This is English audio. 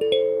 you.